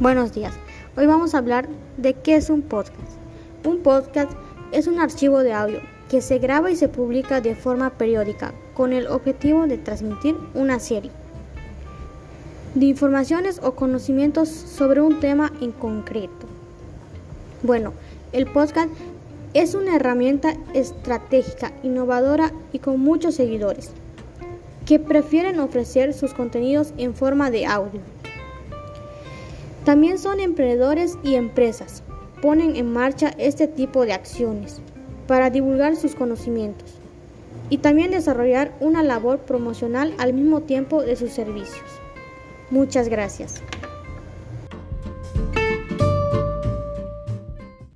Buenos días. Hoy vamos a hablar de qué es un podcast. Un podcast es un archivo de audio que se graba y se publica de forma periódica con el objetivo de transmitir una serie de informaciones o conocimientos sobre un tema en concreto. Bueno, el podcast es una herramienta estratégica, innovadora y con muchos seguidores que prefieren ofrecer sus contenidos en forma de audio. También son emprendedores y empresas. Ponen en marcha este tipo de acciones para divulgar sus conocimientos y también desarrollar una labor promocional al mismo tiempo de sus servicios. Muchas gracias.